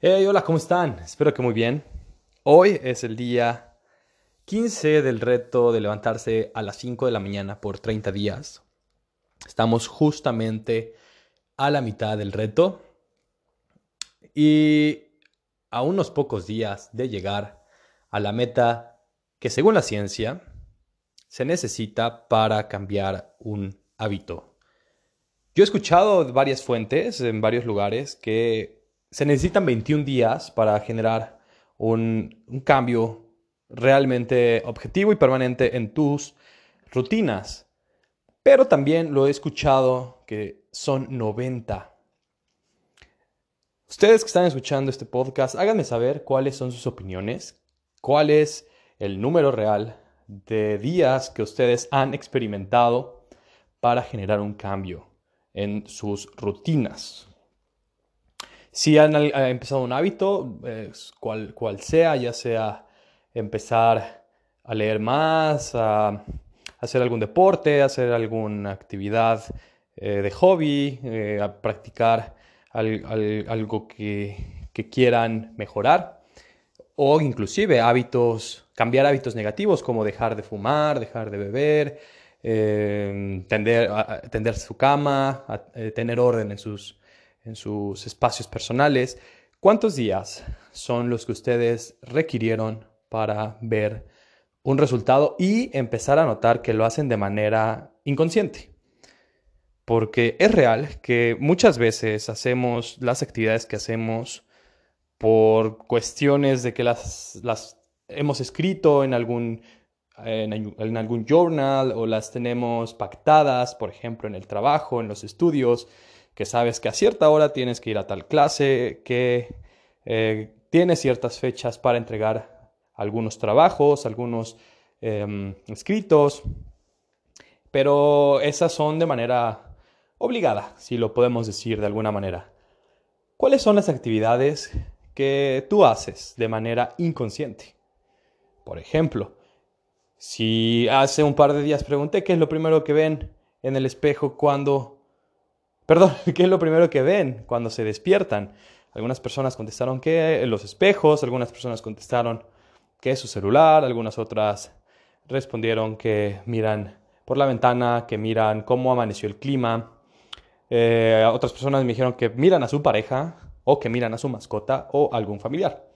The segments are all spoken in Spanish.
Hey, hola, ¿cómo están? Espero que muy bien. Hoy es el día 15 del reto de levantarse a las 5 de la mañana por 30 días. Estamos justamente a la mitad del reto y a unos pocos días de llegar a la meta que según la ciencia se necesita para cambiar un hábito. Yo he escuchado varias fuentes en varios lugares que se necesitan 21 días para generar un, cambio realmente objetivo y permanente en tus rutinas. Pero también lo he escuchado que son 90. Ustedes que están escuchando este podcast, háganme saber cuáles son sus opiniones, cuál es el número real de días que ustedes han experimentado para generar un cambio en sus rutinas. Si han eh, empezado un hábito, cual, sea, ya sea empezar a leer más, a hacer algún deporte, hacer alguna actividad eh, de hobby, eh, a practicar algo que, que, quieran mejorar, o inclusive hábitos, cambiar hábitos negativos como dejar de fumar, dejar de beber, tender, tender su cama, tener orden en sus en sus espacios personales, ¿cuántos días son los que ustedes requirieron para ver un resultado y empezar a notar que lo hacen de manera inconsciente? Porque es real que muchas veces hacemos las actividades que hacemos por cuestiones de que las, las hemos escrito en algún, en, en, algún journal o las tenemos pactadas, por ejemplo, en el trabajo, en los estudios, que sabes que a cierta hora tienes que ir a tal clase, que eh, tienes ciertas fechas para entregar algunos trabajos, algunos em, escritos, pero esas son de manera obligada, si lo podemos decir de alguna manera. ¿Cuáles son las actividades que tú haces de manera inconsciente? Por ejemplo, si hace un par de días pregunté qué es lo primero que ven en el espejo cuando Perdón, ¿qué es lo primero que ven cuando se despiertan? Algunas personas contestaron que los espejos, algunas personas contestaron que su celular, algunas otras respondieron que miran por la ventana, que miran cómo amaneció el clima. Eh, otras personas me dijeron que miran a su pareja o que miran a su mascota o algún familiar.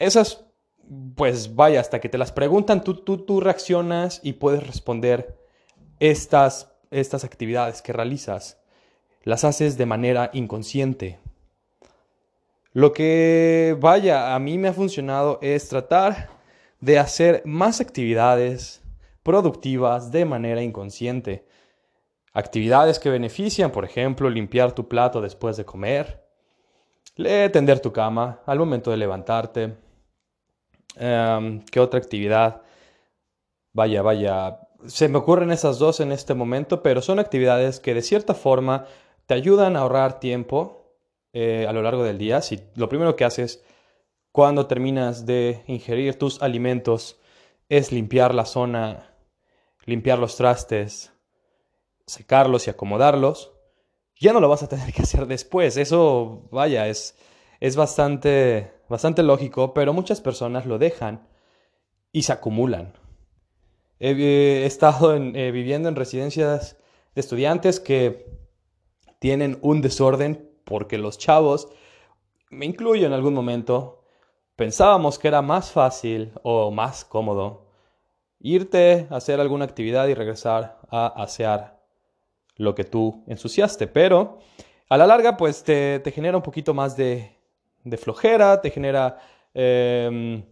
Esas, pues vaya, hasta que te las preguntan, tú, tú, tú reaccionas y puedes responder estas, estas actividades que realizas las haces de manera inconsciente. Lo que, vaya, a mí me ha funcionado es tratar de hacer más actividades productivas de manera inconsciente. Actividades que benefician, por ejemplo, limpiar tu plato después de comer, tender tu cama al momento de levantarte. Em, ¿Qué otra actividad? Vaya, vaya, se me ocurren esas dos en este momento, pero son actividades que de cierta forma te ayudan a ahorrar tiempo eh, a lo largo del día. Si lo primero que haces cuando terminas de ingerir tus alimentos es limpiar la zona, limpiar los trastes, secarlos y acomodarlos, ya no lo vas a tener que hacer después. Eso, vaya, es, es bastante, bastante lógico, pero muchas personas lo dejan y se acumulan. He, estado eh, viviendo en residencias de estudiantes que tienen un desorden porque los chavos, me incluyo en algún momento, pensábamos que era más fácil o más cómodo irte a hacer alguna actividad y regresar a asear lo que tú ensuciaste. Pero a la larga, pues te, genera un poquito más de, flojera, te genera... Em,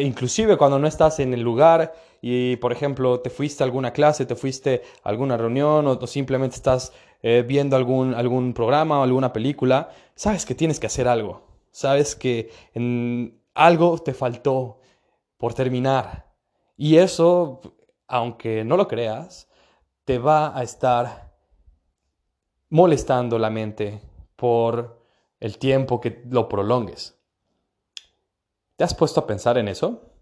inclusive cuando no estás en el lugar y, por ejemplo, te fuiste a alguna clase, te fuiste a alguna reunión o, simplemente estás eh, viendo algún, algún programa o alguna película, sabes que tienes que hacer algo. Sabes que en algo te faltó por terminar. Y eso, aunque no lo creas, te va a estar molestando la mente por el tiempo que lo prolongues. ¿Te has puesto a pensar en eso?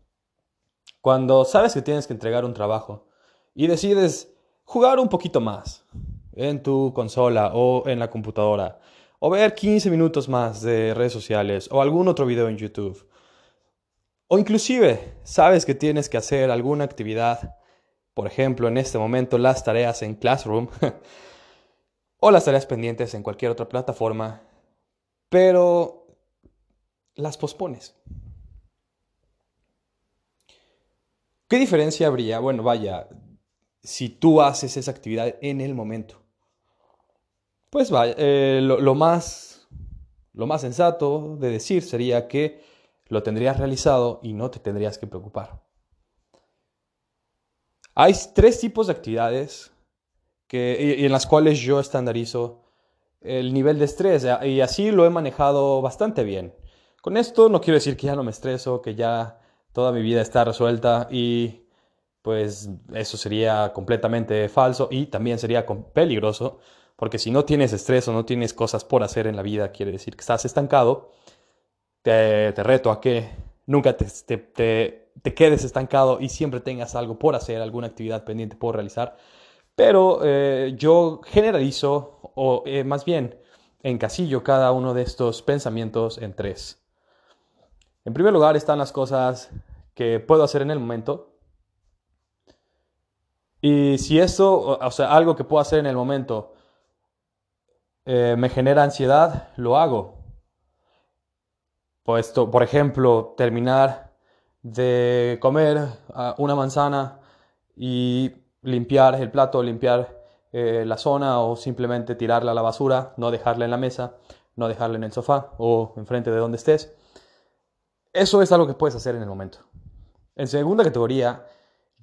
Cuando sabes que tienes que entregar un trabajo y decides jugar un poquito más en tu consola o en la computadora o ver 15 minutos más de redes sociales o algún otro video en YouTube. O inclusive sabes que tienes que hacer alguna actividad, por ejemplo, en este momento las tareas en Classroom o las tareas pendientes en cualquier otra plataforma, pero las pospones. ¿Qué diferencia habría? Bueno, vaya, si tú haces esa actividad en el momento. Pues vaya, eh, lo, más, lo más sensato de decir sería que lo tendrías realizado y no te tendrías que preocupar. Hay tres tipos de actividades que, en las cuales yo estandarizo el nivel de estrés y así lo he manejado bastante bien. Con esto no quiero decir que ya no me estreso, que ya toda mi vida está resuelta y pues eso sería completamente falso y también sería peligroso porque si no tienes estrés o no tienes cosas por hacer en la vida, quiere decir que estás estancado. Te, reto a que nunca te, te, quedes estancado y siempre tengas algo por hacer, alguna actividad pendiente por realizar. Pero eh, yo generalizo, o eh, más bien encasillo cada uno de estos pensamientos en tres. En primer lugar están las cosas que puedo hacer en el momento. Y si esto, o sea, algo que puedo hacer en el momento, eh, me genera ansiedad, lo hago. Pues, por ejemplo, terminar de comer ah, una manzana y limpiar el plato, limpiar eh, la zona o simplemente tirarla a la basura, no dejarla en la mesa, no dejarla en el sofá o enfrente de donde estés. Eso es algo que puedes hacer en el momento. En segunda categoría,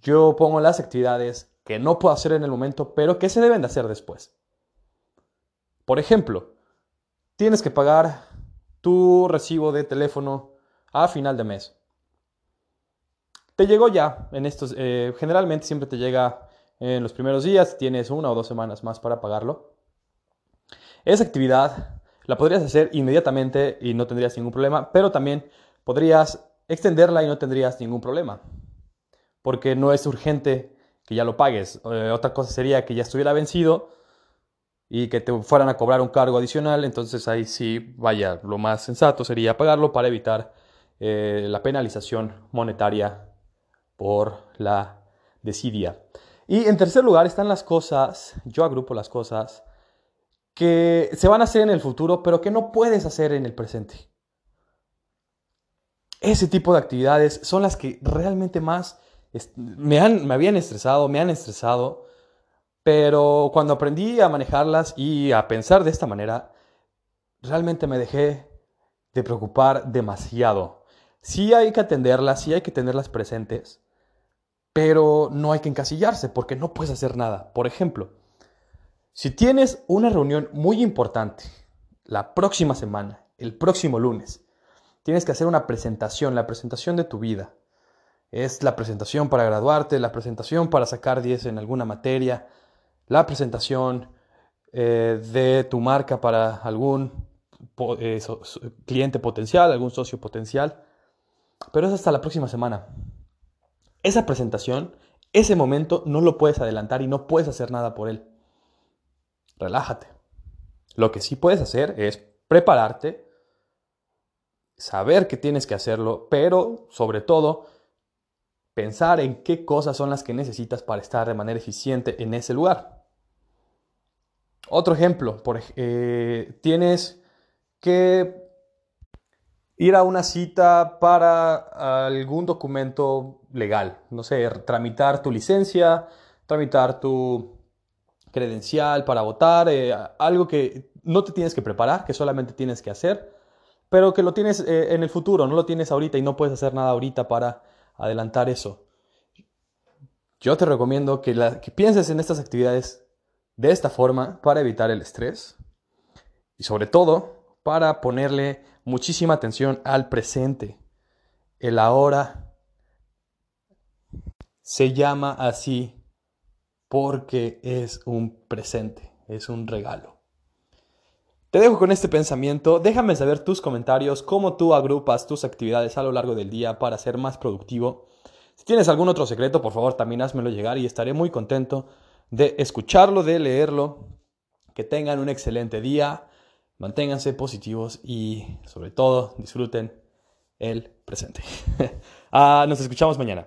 yo pongo las actividades que no puedo hacer en el momento, pero que se deben de hacer después. Por ejemplo, tienes que pagar tu recibo de teléfono a final de mes. Te llegó ya en estos, eh, generalmente siempre te llega en los primeros días, tienes una o dos semanas más para pagarlo. Esa actividad la podrías hacer inmediatamente y no tendrías ningún problema, pero también podrías extenderla y no tendrías ningún problema, porque no es urgente que ya lo pagues. Eh, otra cosa sería que ya estuviera vencido y que te fueran a cobrar un cargo adicional, entonces ahí sí, vaya, lo más sensato sería pagarlo para evitar eh, la penalización monetaria por la desidia. Y en tercer lugar están las cosas, yo agrupo las cosas que se van a hacer en el futuro, pero que no puedes hacer en el presente. Ese tipo de actividades son las que realmente más me, han, me habían estresado, me han estresado pero cuando aprendí a manejarlas y a pensar de esta manera, realmente me dejé de preocupar demasiado. Sí hay que atenderlas, sí hay que tenerlas presentes, pero no hay que encasillarse porque no puedes hacer nada. Por ejemplo, si tienes una reunión muy importante la próxima semana, el próximo lunes, tienes que hacer una presentación, la presentación de tu vida. Es la presentación para graduarte, la presentación para sacar 10 en alguna materia, la presentación eh, de tu marca para algún eh, cliente potencial, algún socio potencial. Pero es hasta la próxima semana. Esa presentación, ese momento, no lo puedes adelantar y no puedes hacer nada por él. Relájate. Lo que sí puedes hacer es prepararte, saber que tienes que hacerlo, pero sobre todo pensar en qué cosas son las que necesitas para estar de manera eficiente en ese lugar. Otro ejemplo, eh, tienes que ir a una cita para algún documento legal, no sé, tramitar tu licencia, tramitar tu credencial para votar, eh, algo que no te tienes que preparar, que solamente tienes que hacer, pero que lo tienes eh, en el futuro, no lo tienes ahorita y no puedes hacer nada ahorita para adelantar eso. Yo te recomiendo que, que pienses en estas actividades de esta forma, para evitar el estrés y sobre todo para ponerle muchísima atención al presente. El ahora se llama así porque es un presente, es un regalo. Te dejo con este pensamiento, déjame saber tus comentarios, cómo tú agrupas tus actividades a lo largo del día para ser más productivo. Si tienes algún otro secreto, por favor también házmelo llegar y estaré muy contento de escucharlo, de leerlo. Que tengan un excelente día. manténganse positivos y sobre todo disfruten el presente. Ah, nos escuchamos mañana.